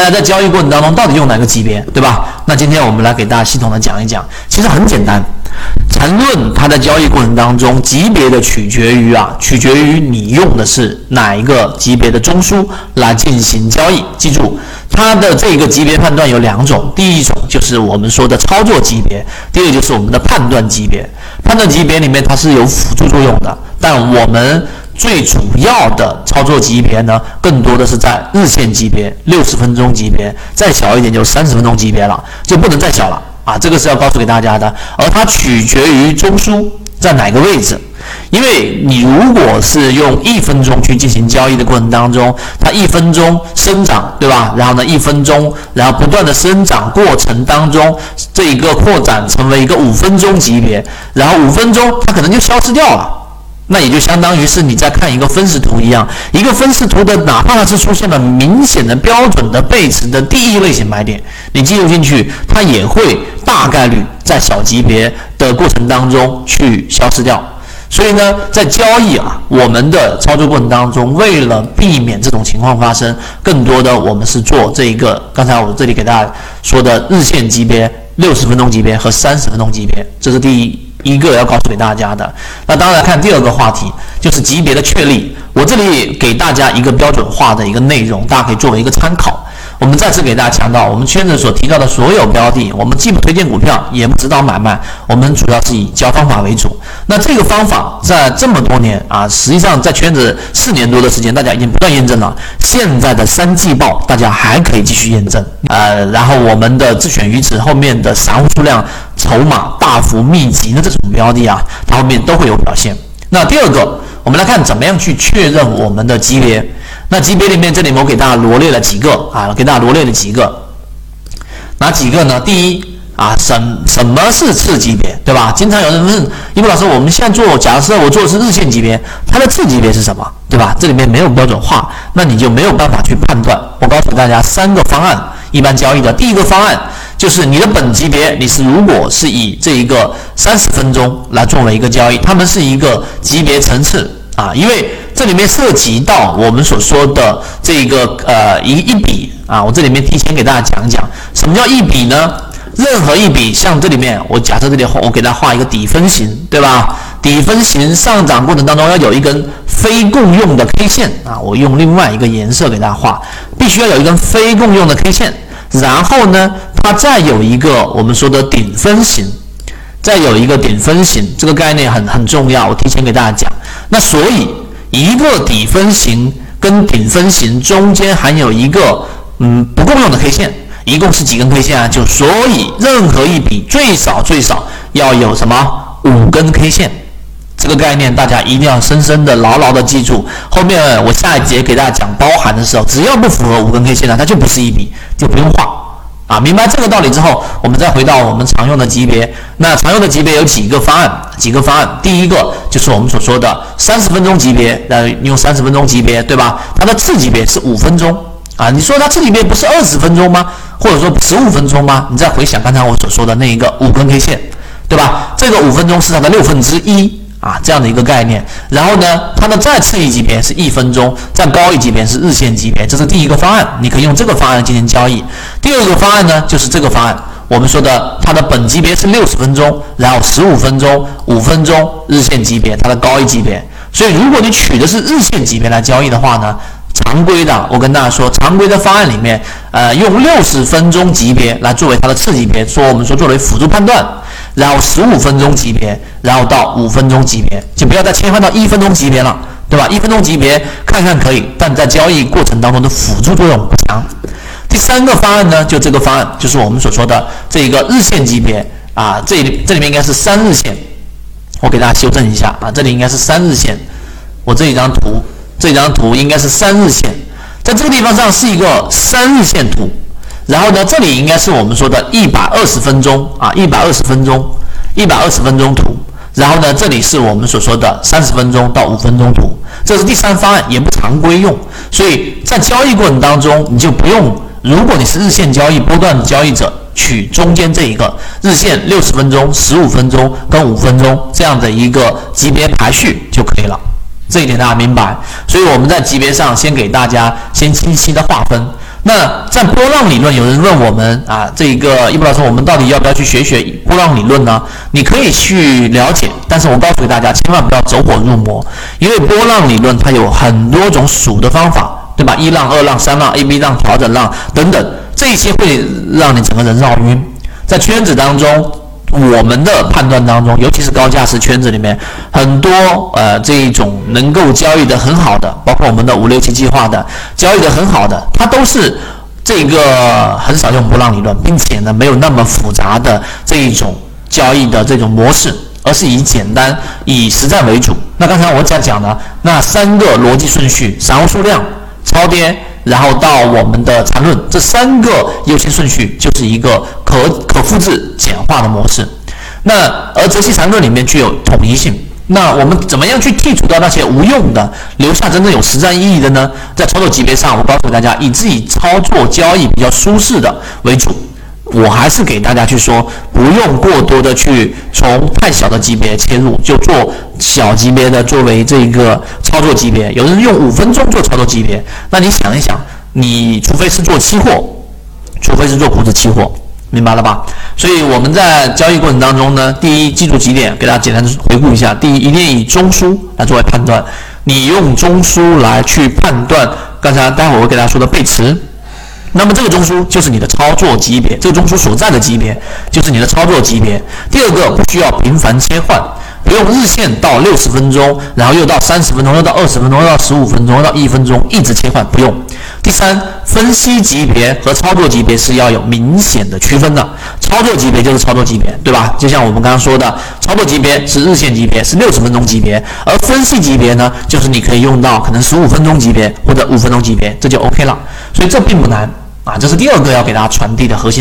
大家在交易过程当中到底用哪个级别，对吧？那今天我们来给大家系统的讲一讲，其实很简单。缠论它在交易过程当中，级别的取决于啊，取决于你用的是哪一个级别的中枢来进行交易。记住，它的这个级别判断有两种，第一种就是我们说的操作级别，第二就是我们的判断级别。判断级别里面它是有辅助作用的，但我们最主要的操作级别呢，更多的是在日线级别、六十分钟级别，再小一点就三十分钟级别了，就不能再小了。啊，这个是要告诉给大家的，而它取决于中枢在哪个位置，因为你如果是用一分钟去进行交易的过程当中，它一分钟生长，对吧？然后呢，一分钟，然后不断的生长过程当中，这一个扩展成为一个五分钟级别，然后五分钟它可能就消失掉了。那也就相当于是你在看一个分时图一样，一个分时图的，哪怕它是出现了明显的标准的背驰的第一类型买点，你进入进去，它也会大概率在小级别的过程当中去消失掉。所以呢，在交易啊，我们的操作过程当中，为了避免这种情况发生，更多的我们是做这一个，刚才我这里给大家说的日线级别、六十分钟级别和三十分钟级别，这是第一。一个要告诉给大家的，那当然看第二个话题就是级别的确立。我这里给大家一个标准化的一个内容，大家可以作为一个参考。我们再次给大家强调，我们圈子所提到的所有标的，我们既不推荐股票，也不指导买卖，我们主要是以教方法为主。那这个方法在这么多年啊，实际上在圈子四年多的时间，大家已经不断验证了。现在的三季报，大家还可以继续验证。呃，然后我们的自选鱼池后面的散户数量、筹码大幅密集的这种标的啊，它后面都会有表现。那第二个，我们来看怎么样去确认我们的级别。那级别里面，这里我给大家罗列了几个啊，给大家罗列了几个，哪几个呢？第一啊，什什么是次级别，对吧？经常有人问一博老师，我们现在做，假设我做的是日线级别，它的次级别是什么，对吧？这里面没有标准化，那你就没有办法去判断。我告诉大家三个方案，一般交易的第一个方案就是你的本级别，你是如果是以这一个三十分钟来作为一个交易，它们是一个级别层次。啊，因为这里面涉及到我们所说的这个呃一一笔啊，我这里面提前给大家讲讲，什么叫一笔呢？任何一笔，像这里面我假设这里画我给大家画一个底分型，对吧？底分型上涨过程当中要有一根非共用的 K 线啊，我用另外一个颜色给大家画，必须要有一根非共用的 K 线，然后呢，它再有一个我们说的顶分型。再有一个顶分型，这个概念很很重要，我提前给大家讲。那所以一个底分型跟顶分型中间还有一个嗯不共用的 K 线，一共是几根 K 线啊？就所以任何一笔最少最少要有什么五根 K 线，这个概念大家一定要深深的牢牢的记住。后面我下一节给大家讲包含的时候，只要不符合五根 K 线的，它就不是一笔，就不用画。啊，明白这个道理之后，我们再回到我们常用的级别。那常用的级别有几个方案？几个方案？第一个就是我们所说的三十分钟级别，呃，用三十分钟级别，对吧？它的次级别是五分钟啊。你说它次级别不是二十分钟吗？或者说十五分钟吗？你再回想刚才我所说的那一个五根 K 线，对吧？这个五分钟是它的六分之一。啊，这样的一个概念，然后呢，它的再次一级别是一分钟，再高一级别是日线级别，这是第一个方案，你可以用这个方案进行交易。第二个方案呢，就是这个方案，我们说的它的本级别是六十分钟，然后十五分钟、五分钟日线级别，它的高一级别。所以如果你取的是日线级别来交易的话呢，常规的，我跟大家说，常规的方案里面，呃，用六十分钟级别来作为它的次级别，说我们说作为辅助判断。然后十五分钟级别，然后到五分钟级别，就不要再切换到一分钟级别了，对吧？一分钟级别看看可以，但在交易过程当中的辅助作用不强。第三个方案呢，就这个方案，就是我们所说的这一个日线级别啊，这里这里面应该是三日线，我给大家修正一下啊，这里应该是三日线，我这一张图，这张图应该是三日线，在这个地方上是一个三日线图。然后呢，这里应该是我们说的一百二十分钟啊，一百二十分钟，一百二十分钟图。然后呢，这里是我们所说的三十分钟到五分钟图，这是第三方案，也不常规用。所以在交易过程当中，你就不用，如果你是日线交易波段交易者，取中间这一个日线六十分钟、十五分钟跟五分钟这样的一个级别排序就可以了。这一点大家明白。所以我们在级别上先给大家先清晰的划分。那在波浪理论，有人问我们啊，这一个易博老师，我们到底要不要去学学波浪理论呢？你可以去了解，但是我告诉大家，千万不要走火入魔，因为波浪理论它有很多种数的方法，对吧？一浪、二浪、三浪、A、B 浪、调整浪等等，这些会让你整个人绕晕。在圈子当中，我们的判断当中，尤其是高价值圈子里面，很多呃这一种能够交易的很好的，包括我们的五六七计划的交易的很好的，它都是。这个很少用波浪理论，并且呢没有那么复杂的这一种交易的这种模式，而是以简单、以实战为主。那刚才我讲讲的那三个逻辑顺序：散户数量、超跌，然后到我们的缠论，这三个优先顺序就是一个可可复制简化的模式。那而泽西缠论里面具有统一性。那我们怎么样去剔除掉那些无用的，留下真正有实战意义的呢？在操作级别上，我告诉大家，以自己操作交易比较舒适的为主。我还是给大家去说，不用过多的去从太小的级别切入，就做小级别的作为这个操作级别。有人用五分钟做操作级别，那你想一想，你除非是做期货，除非是做股指期货。明白了吧？所以我们在交易过程当中呢，第一，记住几点，给大家简单回顾一下。第一，一定以中枢来作为判断，你用中枢来去判断刚才待会儿我给大家说的背驰，那么这个中枢就是你的操作级别，这个中枢所在的级别就是你的操作级别。第二个，不需要频繁切换。不用日线到六十分钟，然后又到三十分钟，又到二十分钟，又到十五分钟，又到一分钟，一直切换不用。第三，分析级别和操作级别是要有明显的区分的。操作级别就是操作级别，对吧？就像我们刚刚说的，操作级别是日线级别，是六十分钟级别，而分析级别呢，就是你可以用到可能十五分钟级别或者五分钟级别，这就 OK 了。所以这并不难啊，这是第二个要给大家传递的核心。